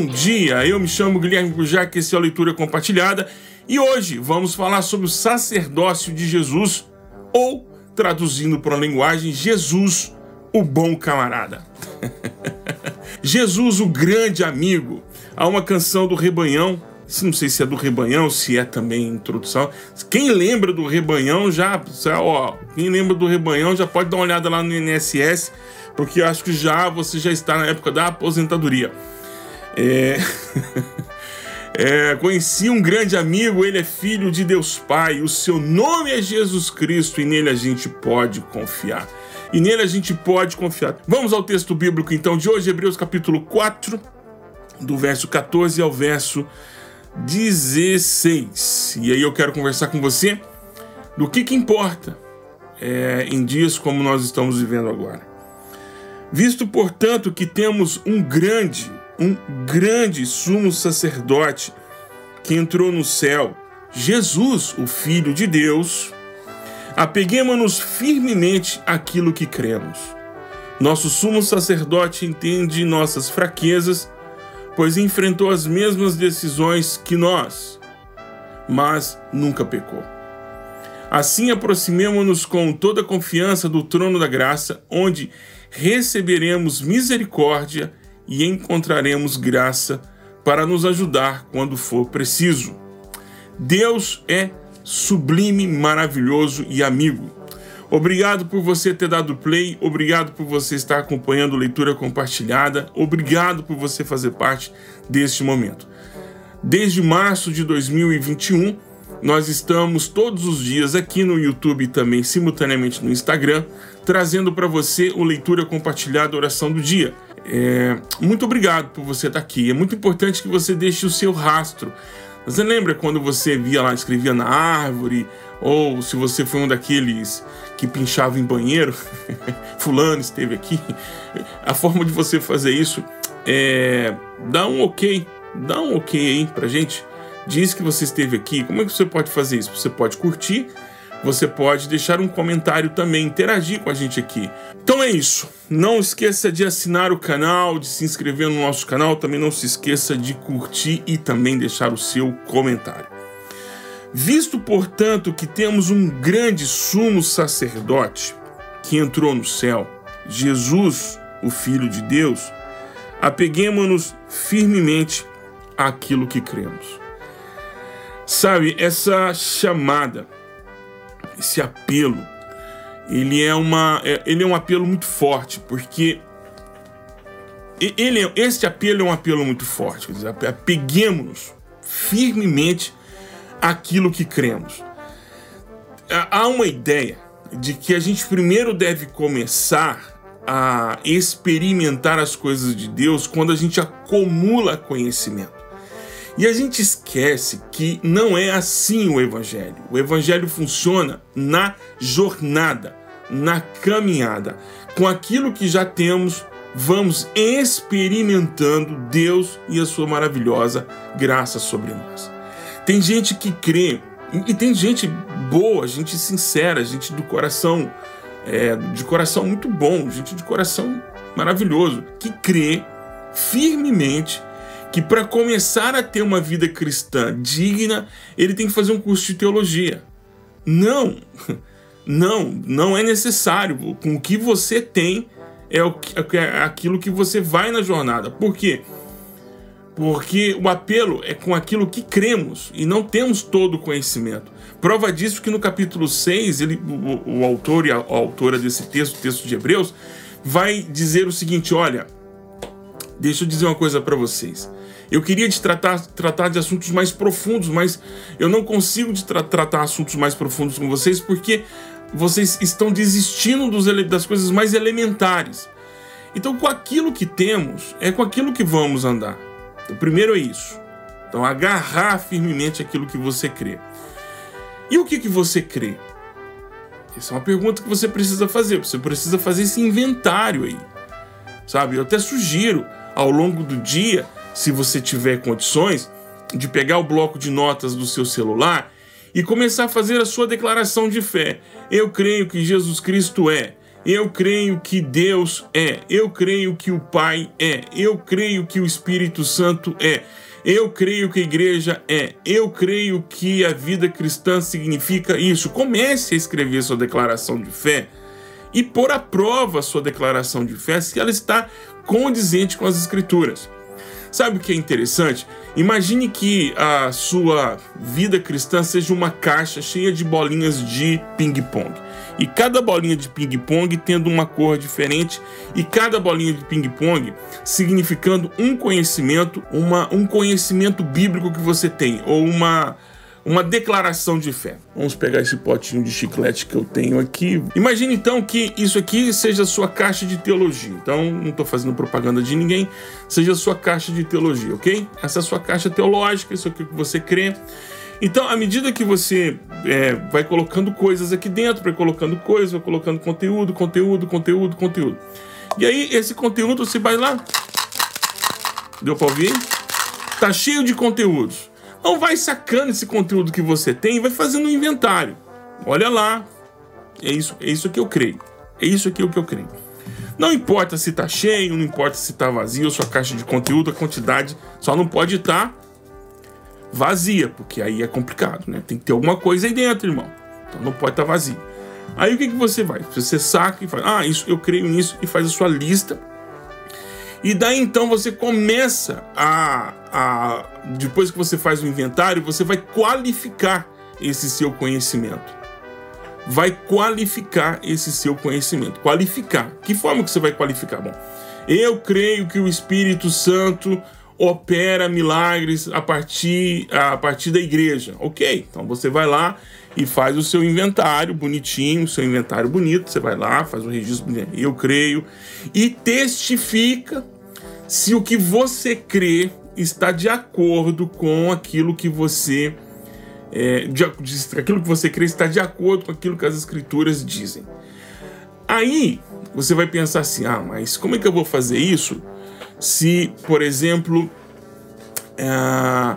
bom dia! Eu me chamo Guilherme Bujac, esse é a Leitura Compartilhada e hoje vamos falar sobre o sacerdócio de Jesus, ou, traduzindo para a linguagem, Jesus, o bom camarada. Jesus, o grande amigo. Há uma canção do Rebanhão, não sei se é do Rebanhão, se é também introdução. Quem lembra do Rebanhão já, ó, quem lembra do Rebanhão já pode dar uma olhada lá no INSS, porque eu acho que já você já está na época da aposentadoria. É... é, conheci um grande amigo, ele é filho de Deus Pai, o seu nome é Jesus Cristo e nele a gente pode confiar. E nele a gente pode confiar. Vamos ao texto bíblico então de hoje, Hebreus capítulo 4, do verso 14 ao verso 16. E aí eu quero conversar com você do que, que importa é, em dias como nós estamos vivendo agora. Visto, portanto, que temos um grande um grande sumo sacerdote que entrou no céu, Jesus, o Filho de Deus, apeguemos-nos firmemente àquilo que cremos. Nosso sumo sacerdote entende nossas fraquezas, pois enfrentou as mesmas decisões que nós, mas nunca pecou. Assim, aproximemo-nos com toda confiança do trono da graça, onde receberemos misericórdia e encontraremos graça para nos ajudar quando for preciso. Deus é sublime, maravilhoso e amigo. Obrigado por você ter dado play, obrigado por você estar acompanhando leitura compartilhada, obrigado por você fazer parte deste momento. Desde março de 2021, nós estamos todos os dias aqui no YouTube e também simultaneamente no Instagram, trazendo para você o leitura compartilhada oração do dia. É, muito obrigado por você estar aqui. É muito importante que você deixe o seu rastro. Você lembra quando você via lá, escrevia na árvore, ou se você foi um daqueles que pinchava em banheiro, fulano esteve aqui. A forma de você fazer isso é dá um ok, dá um ok aí pra gente. Diz que você esteve aqui. Como é que você pode fazer isso? Você pode curtir você pode deixar um comentário também, interagir com a gente aqui. Então é isso. Não esqueça de assinar o canal, de se inscrever no nosso canal. Também não se esqueça de curtir e também deixar o seu comentário. Visto, portanto, que temos um grande sumo sacerdote que entrou no céu, Jesus, o Filho de Deus, apeguemos-nos firmemente àquilo que cremos. Sabe, essa chamada esse apelo, ele é, uma, é, ele é um apelo muito forte, porque ele, é, esse apelo é um apelo muito forte. Quer dizer, apeguemos-nos firmemente àquilo que cremos. Há uma ideia de que a gente primeiro deve começar a experimentar as coisas de Deus quando a gente acumula conhecimento. E a gente esquece que não é assim o Evangelho. O Evangelho funciona na jornada, na caminhada. Com aquilo que já temos, vamos experimentando Deus e a sua maravilhosa graça sobre nós. Tem gente que crê, e tem gente boa, gente sincera, gente do coração, é, de coração muito bom, gente de coração maravilhoso, que crê firmemente que para começar a ter uma vida cristã digna, ele tem que fazer um curso de teologia. Não, não, não é necessário. Com o que você tem é, o, é aquilo que você vai na jornada. Por quê? Porque o apelo é com aquilo que cremos e não temos todo o conhecimento. Prova disso que no capítulo 6, ele, o, o autor e a, a autora desse texto, o texto de Hebreus, vai dizer o seguinte: olha, deixa eu dizer uma coisa para vocês. Eu queria de tratar, tratar de assuntos mais profundos, mas eu não consigo de tra tratar assuntos mais profundos com vocês porque vocês estão desistindo dos, das coisas mais elementares. Então, com aquilo que temos, é com aquilo que vamos andar. O primeiro é isso. Então, agarrar firmemente aquilo que você crê. E o que, que você crê? Essa é uma pergunta que você precisa fazer. Você precisa fazer esse inventário aí. Sabe? Eu até sugiro, ao longo do dia, se você tiver condições, de pegar o bloco de notas do seu celular e começar a fazer a sua declaração de fé. Eu creio que Jesus Cristo é. Eu creio que Deus é. Eu creio que o Pai é. Eu creio que o Espírito Santo é. Eu creio que a igreja é. Eu creio que a vida cristã significa isso. Comece a escrever sua declaração de fé e pôr à prova a sua declaração de fé se ela está condizente com as Escrituras. Sabe o que é interessante? Imagine que a sua vida cristã seja uma caixa cheia de bolinhas de ping-pong. E cada bolinha de ping-pong tendo uma cor diferente, e cada bolinha de ping-pong significando um conhecimento, uma, um conhecimento bíblico que você tem, ou uma uma declaração de fé. Vamos pegar esse potinho de chiclete que eu tenho aqui. Imagine então que isso aqui seja sua caixa de teologia. Então, não estou fazendo propaganda de ninguém, seja sua caixa de teologia, ok? Essa é a sua caixa teológica, isso aqui que você crê. Então, à medida que você é, vai colocando coisas aqui dentro, vai colocando coisas, vai colocando conteúdo, conteúdo, conteúdo, conteúdo. E aí, esse conteúdo você vai lá. Deu para ouvir? Tá cheio de conteúdos. Então vai sacando esse conteúdo que você tem e vai fazendo um inventário. Olha lá. É isso, é isso que eu creio. É isso aqui o que eu creio. Não importa se tá cheio, não importa se tá vazio, sua caixa de conteúdo, a quantidade só não pode estar tá vazia, porque aí é complicado, né? Tem que ter alguma coisa aí dentro, irmão. Então não pode estar tá vazio. Aí o que, que você vai? Você saca e faz, ah, isso eu creio nisso e faz a sua lista e daí então você começa a, a. Depois que você faz o inventário, você vai qualificar esse seu conhecimento. Vai qualificar esse seu conhecimento. Qualificar. Que forma que você vai qualificar? Bom, eu creio que o Espírito Santo opera milagres a partir, a partir da igreja. Ok, então você vai lá e faz o seu inventário bonitinho, o seu inventário bonito. Você vai lá, faz o registro. Eu creio e testifica se o que você crê está de acordo com aquilo que você é, de, aquilo que você crê está de acordo com aquilo que as escrituras dizem. Aí você vai pensar assim: ah, mas como é que eu vou fazer isso se, por exemplo, é,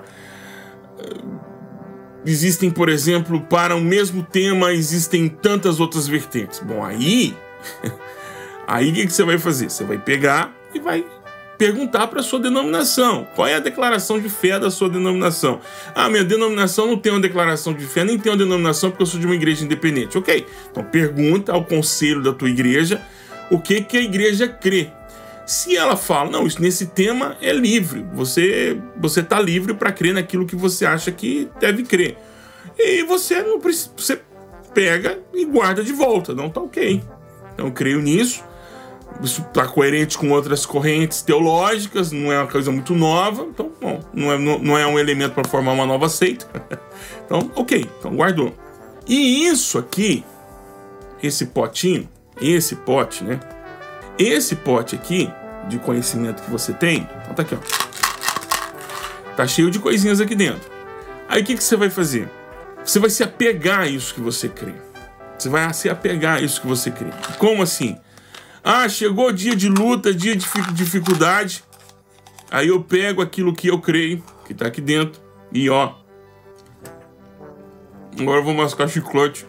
existem, por exemplo, para o mesmo tema existem tantas outras vertentes. Bom, aí, aí o que, você vai fazer? Você vai pegar e vai perguntar para a sua denominação. Qual é a declaração de fé da sua denominação? Ah, minha denominação não tem uma declaração de fé, nem tem uma denominação porque eu sou de uma igreja independente. Ok, então pergunta ao conselho da tua igreja o que, que a igreja crê. Se ela fala, não, isso nesse tema é livre, você você está livre para crer naquilo que você acha que deve crer. E você não você pega e guarda de volta, não tá ok. Então creio nisso. Isso está coerente com outras correntes teológicas, não é uma coisa muito nova, então, bom, não é, não é um elemento para formar uma nova seita. então, ok, então guardou. E isso aqui, esse potinho, esse pote, né? Esse pote aqui de conhecimento que você tem, então tá aqui, ó. Tá cheio de coisinhas aqui dentro. Aí o que, que você vai fazer? Você vai se apegar a isso que você crê. Você vai se apegar a isso que você crê. Como assim? Ah, chegou dia de luta, dia de dificuldade. Aí eu pego aquilo que eu creio, que tá aqui dentro, e ó. Agora eu vou mascar chiclete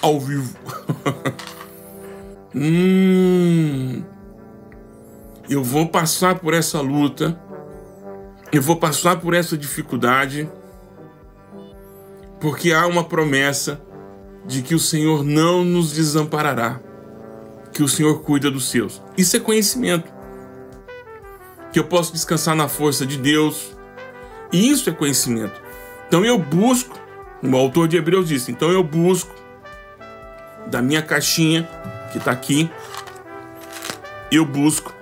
ao vivo. hum. Eu vou passar por essa luta. Eu vou passar por essa dificuldade. Porque há uma promessa de que o Senhor não nos desamparará que o Senhor cuida dos seus. Isso é conhecimento. Que eu posso descansar na força de Deus. E isso é conhecimento. Então eu busco, o autor de Hebreus disse, então eu busco da minha caixinha que está aqui, eu busco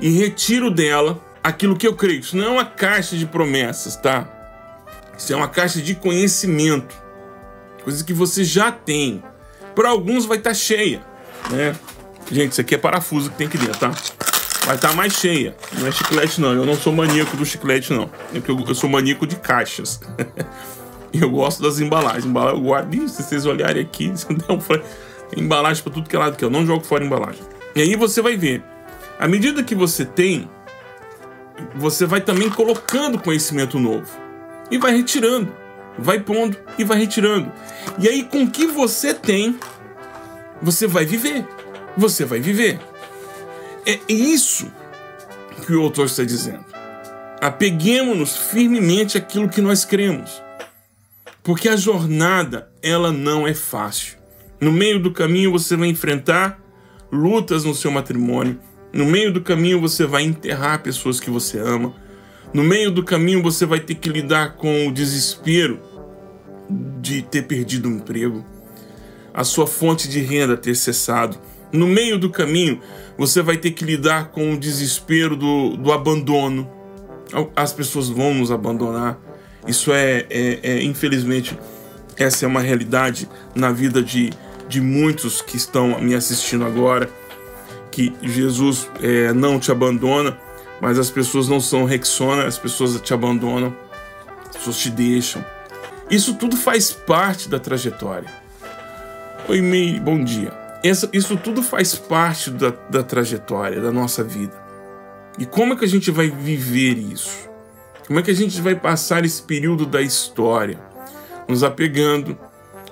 e retiro dela aquilo que eu creio. Isso não é uma caixa de promessas, tá? Isso é uma caixa de conhecimento, coisas que você já tem. Para alguns vai estar tá cheia, né? Gente, isso aqui é parafuso que tem aqui dentro, tá? Vai estar tá mais cheia. Não é chiclete, não. Eu não sou maníaco do chiclete, não. É eu, sou maníaco de caixas. eu gosto das embalagens. Eu guardo. Se vocês olharem aqui, não embalagem para tudo que é lado que eu não jogo fora embalagem. E aí você vai ver. À medida que você tem, você vai também colocando conhecimento novo. E vai retirando. Vai pondo e vai retirando. E aí, com o que você tem, você vai viver. você vai viver. É isso que o autor está dizendo. Apeguemos-nos firmemente àquilo que nós cremos. Porque a jornada, ela não é fácil. No meio do caminho você vai enfrentar lutas no seu matrimônio. No meio do caminho você vai enterrar pessoas que você ama. No meio do caminho você vai ter que lidar com o desespero de ter perdido um emprego, a sua fonte de renda ter cessado. No meio do caminho você vai ter que lidar com o desespero do, do abandono. As pessoas vão nos abandonar. Isso é, é, é infelizmente, essa é uma realidade na vida de, de muitos que estão me assistindo agora. Que Jesus é, não te abandona, mas as pessoas não são Rexona, as pessoas te abandonam, as pessoas te deixam. Isso tudo faz parte da trajetória. Oi, Mei, bom dia. Essa, isso tudo faz parte da, da trajetória, da nossa vida. E como é que a gente vai viver isso? Como é que a gente vai passar esse período da história? Nos apegando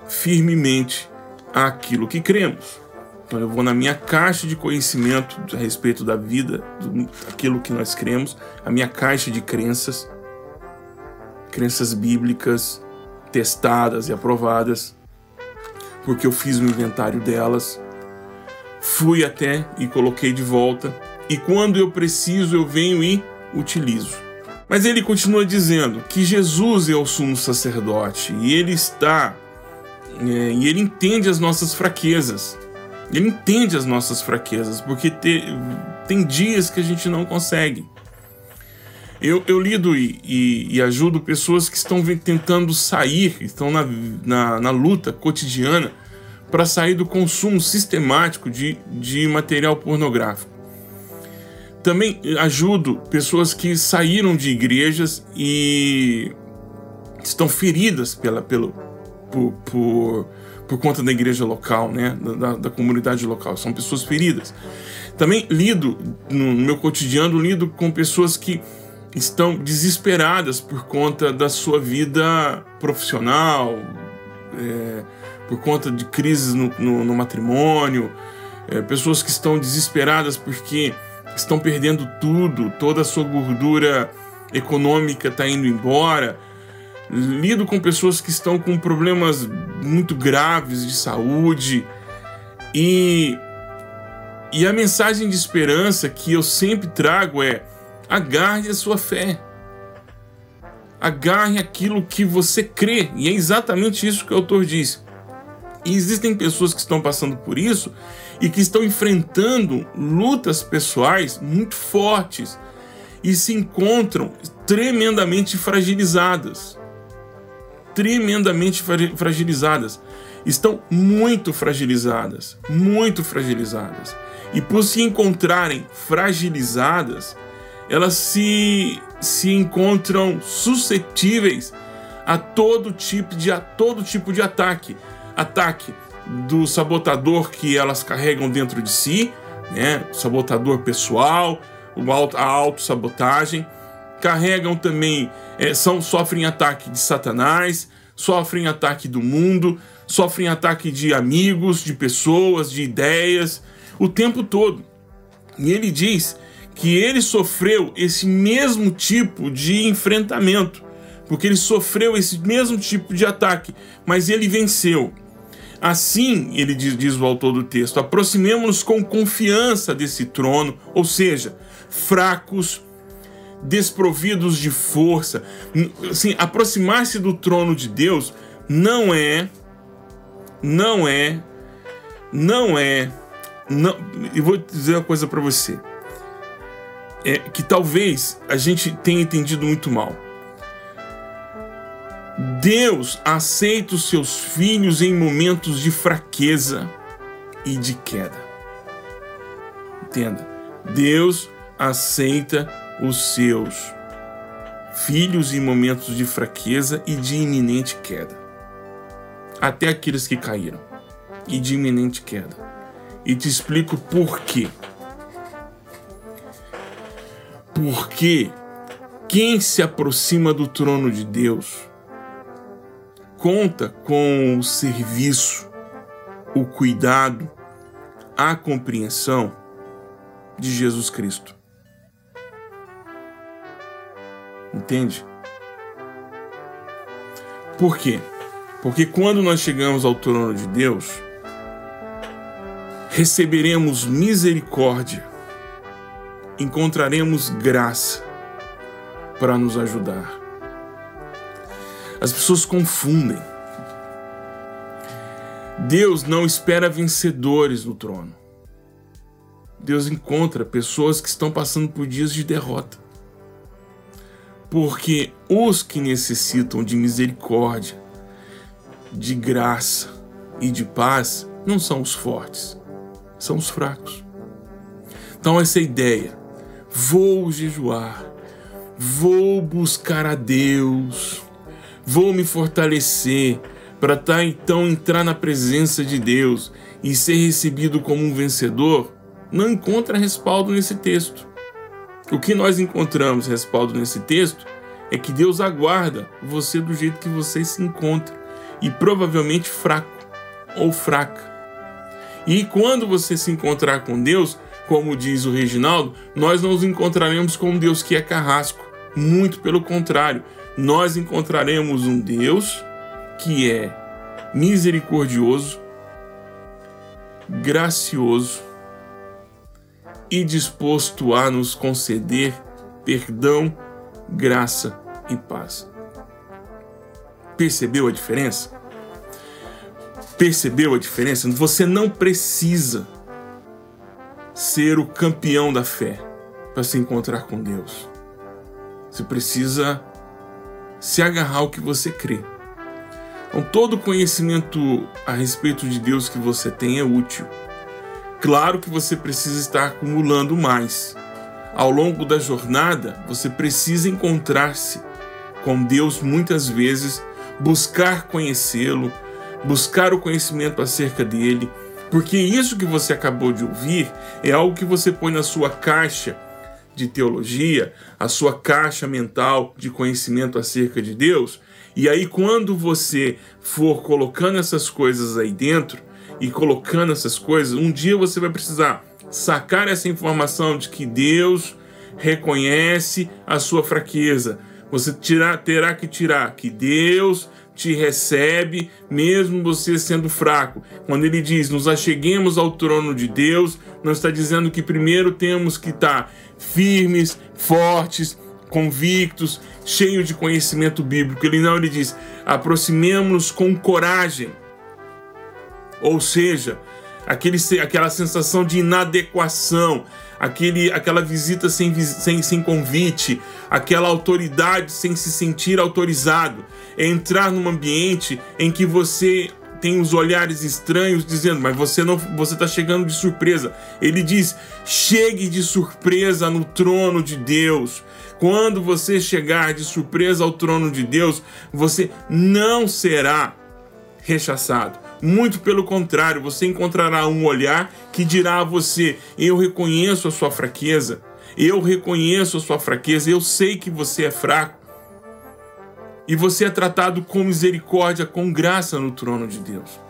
firmemente àquilo que cremos. Então eu vou na minha caixa de conhecimento a respeito da vida, daquilo que nós cremos, a minha caixa de crenças, crenças bíblicas testadas e aprovadas, porque eu fiz o inventário delas, fui até e coloquei de volta, e quando eu preciso eu venho e utilizo. Mas ele continua dizendo que Jesus é o sumo sacerdote e ele está é, e ele entende as nossas fraquezas. Ele entende as nossas fraquezas, porque te, tem dias que a gente não consegue. Eu, eu lido e, e, e ajudo pessoas que estão tentando sair, estão na, na, na luta cotidiana para sair do consumo sistemático de, de material pornográfico. Também ajudo pessoas que saíram de igrejas e estão feridas pela, pelo, por, por, por conta da igreja local, né? Da, da, comunidade local. São pessoas feridas. Também lido, no meu cotidiano, lido com pessoas que estão desesperadas por conta da sua vida profissional, é, por conta de crises no, no, no matrimônio, é, pessoas que estão desesperadas porque estão perdendo tudo, toda a sua gordura econômica está indo embora. Lido com pessoas que estão com problemas muito graves de saúde e e a mensagem de esperança que eu sempre trago é: agarre a sua fé. Agarre aquilo que você crê. E é exatamente isso que o autor diz. E existem pessoas que estão passando por isso e que estão enfrentando lutas pessoais muito fortes e se encontram tremendamente fragilizadas. Tremendamente fragilizadas. Estão muito fragilizadas, muito fragilizadas. E por se encontrarem fragilizadas, elas se, se encontram suscetíveis a todo tipo de a todo tipo de ataque, ataque do sabotador que elas carregam dentro de si, né? sabotador pessoal, a autossabotagem. Carregam também, é, são, sofrem ataque de Satanás, sofrem ataque do mundo, sofrem ataque de amigos, de pessoas, de ideias, o tempo todo. E ele diz que ele sofreu esse mesmo tipo de enfrentamento, porque ele sofreu esse mesmo tipo de ataque, mas ele venceu. Assim, ele diz, diz o autor do texto, aproximemos-nos com confiança desse trono, ou seja, fracos, desprovidos de força. Assim, aproximar-se do trono de Deus não é, não é, não é, não. Eu vou dizer uma coisa para você, é que talvez a gente tenha entendido muito mal. Deus aceita os seus filhos em momentos de fraqueza e de queda. Entenda. Deus aceita os seus filhos em momentos de fraqueza e de iminente queda. Até aqueles que caíram e de iminente queda. E te explico por quê. Porque quem se aproxima do trono de Deus conta com o serviço, o cuidado, à compreensão de Jesus Cristo. Entende? Por quê? Porque quando nós chegamos ao trono de Deus, receberemos misericórdia, encontraremos graça para nos ajudar. As pessoas confundem. Deus não espera vencedores no trono. Deus encontra pessoas que estão passando por dias de derrota. Porque os que necessitam de misericórdia, de graça e de paz não são os fortes, são os fracos. Então, essa ideia, vou jejuar, vou buscar a Deus, vou me fortalecer para tá, então entrar na presença de Deus e ser recebido como um vencedor, não encontra respaldo nesse texto. O que nós encontramos respaldo nesse texto é que Deus aguarda você do jeito que você se encontra e provavelmente fraco ou fraca. E quando você se encontrar com Deus, como diz o Reginaldo, nós não nos encontraremos com um Deus que é carrasco. Muito pelo contrário, nós encontraremos um Deus que é misericordioso, gracioso e disposto a nos conceder perdão, graça e paz. Percebeu a diferença? Percebeu a diferença? Você não precisa ser o campeão da fé para se encontrar com Deus. Você precisa se agarrar ao que você crê. Então, todo conhecimento a respeito de Deus que você tem é útil. Claro que você precisa estar acumulando mais. Ao longo da jornada, você precisa encontrar-se com Deus muitas vezes, buscar conhecê-lo, buscar o conhecimento acerca dele, porque isso que você acabou de ouvir é algo que você põe na sua caixa de teologia, a sua caixa mental de conhecimento acerca de Deus, e aí quando você for colocando essas coisas aí dentro, e colocando essas coisas, um dia você vai precisar sacar essa informação de que Deus reconhece a sua fraqueza. Você tirar, terá que tirar que Deus te recebe, mesmo você sendo fraco. Quando ele diz, nos acheguemos ao trono de Deus, não está dizendo que primeiro temos que estar firmes, fortes, convictos, cheios de conhecimento bíblico. Ele não, ele diz, aproximemos-nos com coragem ou seja, aquele, aquela sensação de inadequação, aquele, aquela visita sem, sem, sem convite, aquela autoridade sem se sentir autorizado, é entrar num ambiente em que você tem os olhares estranhos dizendo, mas você não, você está chegando de surpresa. Ele diz: chegue de surpresa no trono de Deus. Quando você chegar de surpresa ao trono de Deus, você não será rechaçado. Muito pelo contrário, você encontrará um olhar que dirá a você: Eu reconheço a sua fraqueza, eu reconheço a sua fraqueza, eu sei que você é fraco. E você é tratado com misericórdia, com graça no trono de Deus.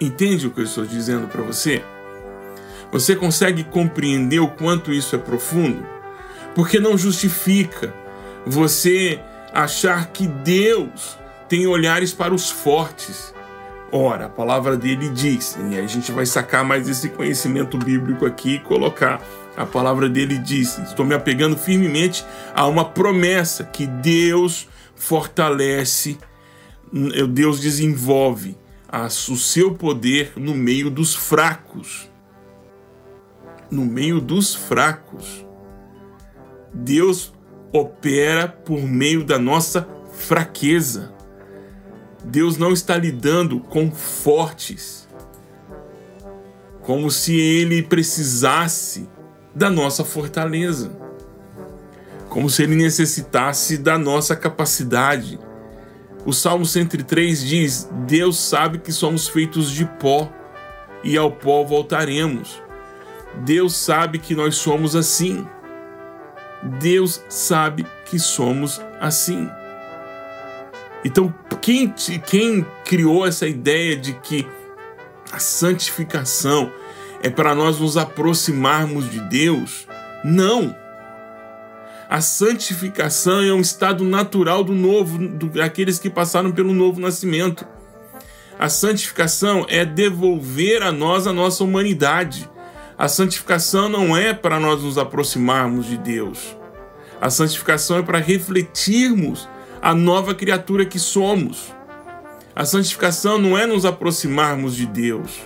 Entende o que eu estou dizendo para você? Você consegue compreender o quanto isso é profundo? Porque não justifica você achar que Deus tem olhares para os fortes. Ora, a palavra dele diz, e a gente vai sacar mais esse conhecimento bíblico aqui e colocar. A palavra dele diz: estou me apegando firmemente a uma promessa que Deus fortalece, Deus desenvolve o seu poder no meio dos fracos. No meio dos fracos. Deus opera por meio da nossa fraqueza. Deus não está lidando com fortes, como se ele precisasse da nossa fortaleza, como se ele necessitasse da nossa capacidade. O Salmo 103 diz: Deus sabe que somos feitos de pó e ao pó voltaremos. Deus sabe que nós somos assim. Deus sabe que somos assim. Então, quem, quem criou essa ideia de que A santificação é para nós nos aproximarmos de Deus? Não. A santificação é um estado natural do novo, daqueles que passaram pelo novo nascimento. A santificação é devolver a nós a nossa humanidade. A santificação não é para nós nos aproximarmos de Deus. A santificação é para refletirmos a nova criatura que somos. A santificação não é nos aproximarmos de Deus.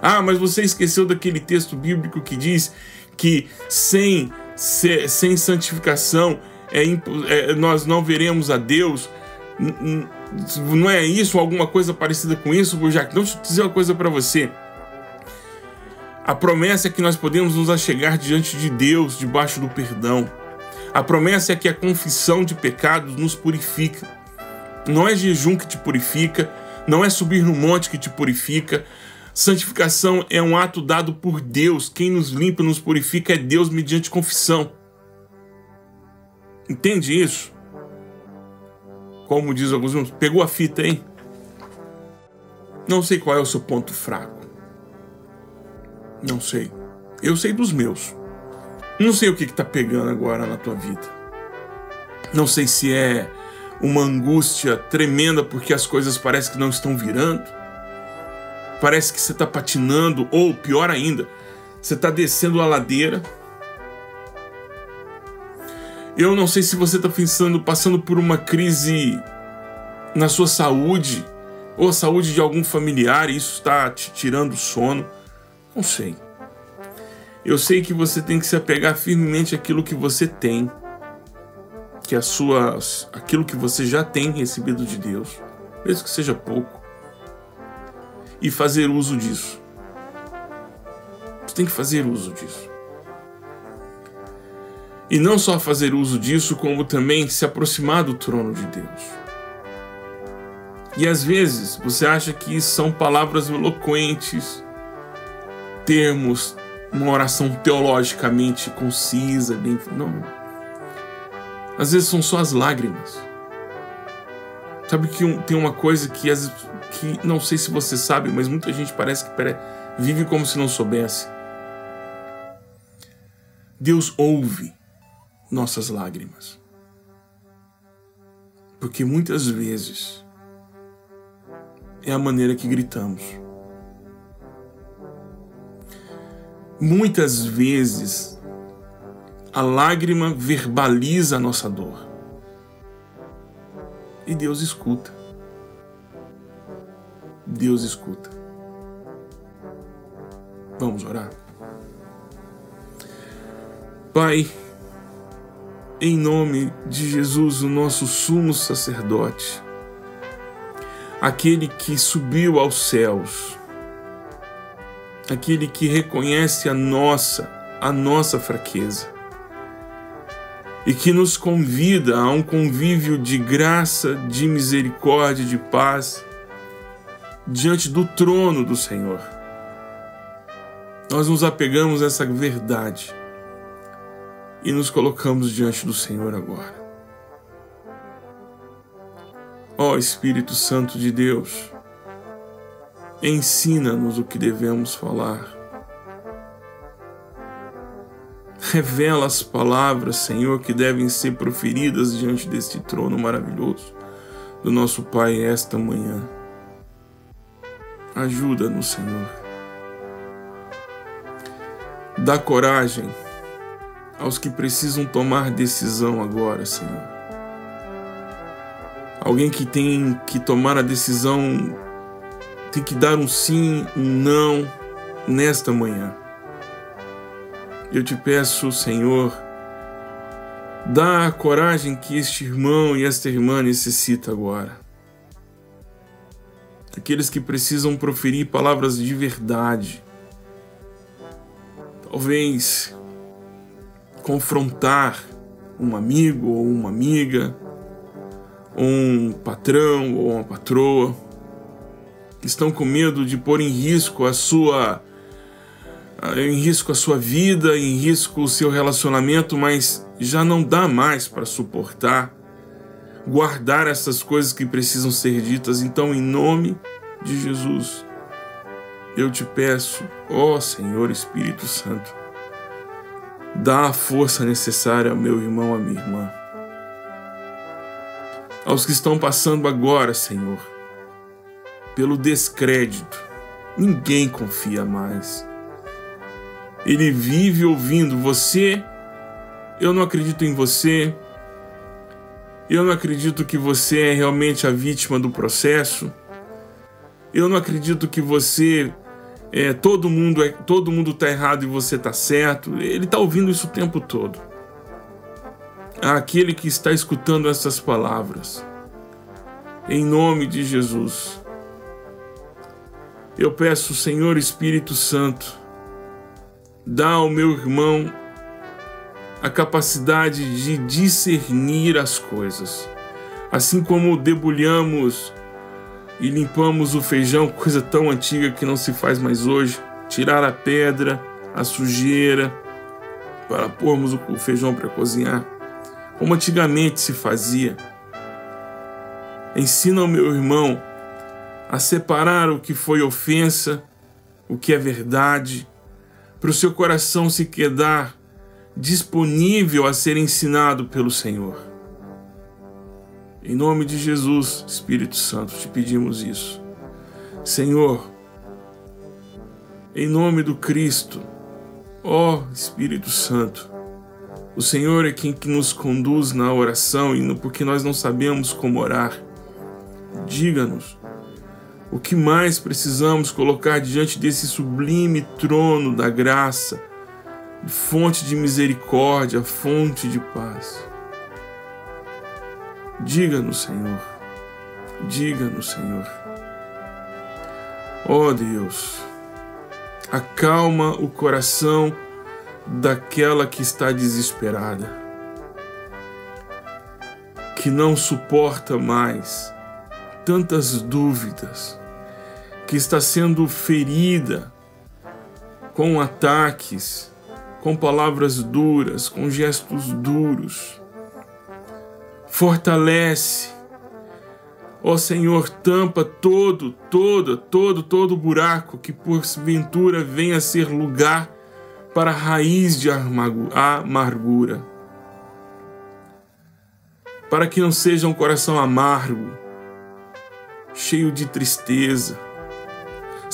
Ah, mas você esqueceu daquele texto bíblico que diz que sem, sem santificação é, é, nós não veremos a Deus. Não é isso? Alguma coisa parecida com isso, Jack? Deixa eu dizer uma coisa para você. A promessa é que nós podemos nos achegar diante de Deus debaixo do perdão. A promessa é que a confissão de pecados nos purifica. Não é jejum que te purifica, não é subir no monte que te purifica. Santificação é um ato dado por Deus. Quem nos limpa, nos purifica é Deus mediante confissão. Entende isso? Como diz alguns irmãos, pegou a fita, hein? Não sei qual é o seu ponto fraco. Não sei. Eu sei dos meus. Não sei o que está pegando agora na tua vida. Não sei se é uma angústia tremenda porque as coisas parecem que não estão virando. Parece que você está patinando, ou pior ainda, você está descendo a ladeira. Eu não sei se você está pensando, passando por uma crise na sua saúde, ou a saúde de algum familiar, e isso está te tirando o sono. Não sei. Eu sei que você tem que se apegar firmemente àquilo que você tem, que a sua, aquilo que você já tem recebido de Deus, mesmo que seja pouco, e fazer uso disso. Você tem que fazer uso disso. E não só fazer uso disso, como também se aproximar do trono de Deus. E às vezes você acha que são palavras eloquentes, termos uma oração teologicamente concisa, bem. Não. Às vezes são só as lágrimas. Sabe que tem uma coisa que, que não sei se você sabe, mas muita gente parece que vive como se não soubesse. Deus ouve nossas lágrimas. Porque muitas vezes é a maneira que gritamos. Muitas vezes a lágrima verbaliza a nossa dor. E Deus escuta. Deus escuta. Vamos orar. Pai, em nome de Jesus, o nosso sumo sacerdote, aquele que subiu aos céus, aquele que reconhece a nossa, a nossa fraqueza e que nos convida a um convívio de graça, de misericórdia, de paz diante do trono do Senhor. Nós nos apegamos a essa verdade e nos colocamos diante do Senhor agora. Ó oh, Espírito Santo de Deus, Ensina-nos o que devemos falar. Revela as palavras, Senhor, que devem ser proferidas diante deste trono maravilhoso do nosso Pai esta manhã. Ajuda-nos, Senhor. Dá coragem aos que precisam tomar decisão agora, Senhor. Alguém que tem que tomar a decisão tem que dar um sim, um não nesta manhã. Eu te peço, Senhor, dá a coragem que este irmão e esta irmã necessita agora. Aqueles que precisam proferir palavras de verdade. Talvez confrontar um amigo ou uma amiga, um patrão ou uma patroa estão com medo de pôr em risco a sua em risco a sua vida, em risco o seu relacionamento, mas já não dá mais para suportar guardar essas coisas que precisam ser ditas. Então, em nome de Jesus, eu te peço, ó Senhor Espírito Santo, dá a força necessária ao meu irmão, à minha irmã. Aos que estão passando agora, Senhor, pelo descrédito, ninguém confia mais. Ele vive ouvindo você, eu não acredito em você, eu não acredito que você é realmente a vítima do processo. Eu não acredito que você é todo mundo é todo mundo tá errado e você tá certo. Ele tá ouvindo isso o tempo todo. Aquele que está escutando essas palavras. Em nome de Jesus. Eu peço, Senhor Espírito Santo, dá ao meu irmão a capacidade de discernir as coisas. Assim como debulhamos e limpamos o feijão, coisa tão antiga que não se faz mais hoje, tirar a pedra, a sujeira, para pormos o feijão para cozinhar, como antigamente se fazia. Ensina o meu irmão a separar o que foi ofensa, o que é verdade, para o seu coração se quedar disponível a ser ensinado pelo Senhor. Em nome de Jesus, Espírito Santo, te pedimos isso. Senhor, em nome do Cristo, ó Espírito Santo, o Senhor é quem que nos conduz na oração e porque nós não sabemos como orar. Diga-nos o que mais precisamos colocar diante desse sublime trono da graça fonte de misericórdia, fonte de paz. Diga-nos, Senhor, diga-nos, Senhor. Ó oh Deus, acalma o coração daquela que está desesperada, que não suporta mais tantas dúvidas, que está sendo ferida com ataques com palavras duras, com gestos duros. Fortalece. Ó Senhor, tampa todo, todo, todo, todo buraco que porventura venha a ser lugar para a raiz de amargura. Para que não seja um coração amargo, cheio de tristeza,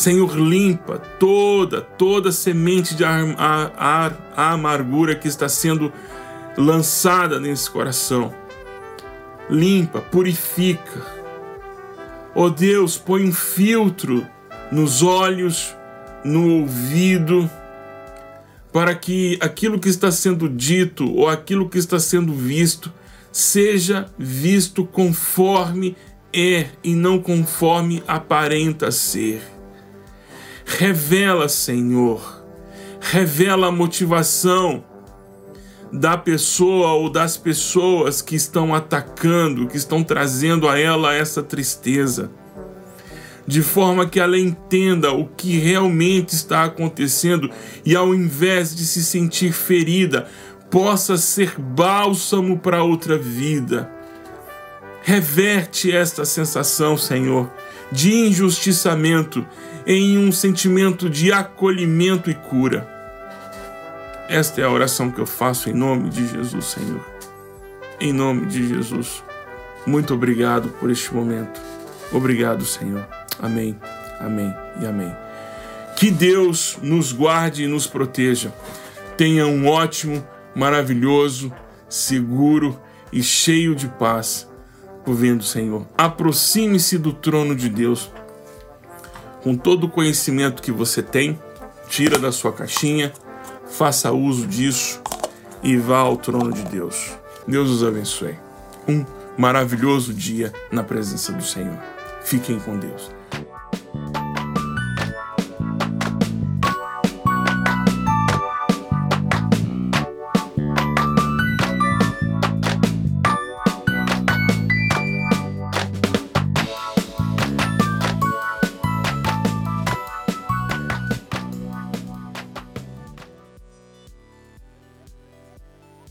Senhor, limpa toda, toda semente de ar, ar, amargura que está sendo lançada nesse coração. Limpa, purifica. Ó oh Deus, põe um filtro nos olhos, no ouvido, para que aquilo que está sendo dito ou aquilo que está sendo visto seja visto conforme é e não conforme aparenta ser. Revela, Senhor, revela a motivação da pessoa ou das pessoas que estão atacando, que estão trazendo a ela essa tristeza, de forma que ela entenda o que realmente está acontecendo e, ao invés de se sentir ferida, possa ser bálsamo para outra vida. Reverte esta sensação, Senhor, de injustiçamento em um sentimento de acolhimento e cura. Esta é a oração que eu faço em nome de Jesus, Senhor. Em nome de Jesus. Muito obrigado por este momento. Obrigado, Senhor. Amém, amém e amém. Que Deus nos guarde e nos proteja. Tenha um ótimo, maravilhoso, seguro e cheio de paz por vendo, Senhor. Aproxime-se do trono de Deus com todo o conhecimento que você tem, tira da sua caixinha, faça uso disso e vá ao trono de Deus. Deus os abençoe. Um maravilhoso dia na presença do Senhor. Fiquem com Deus.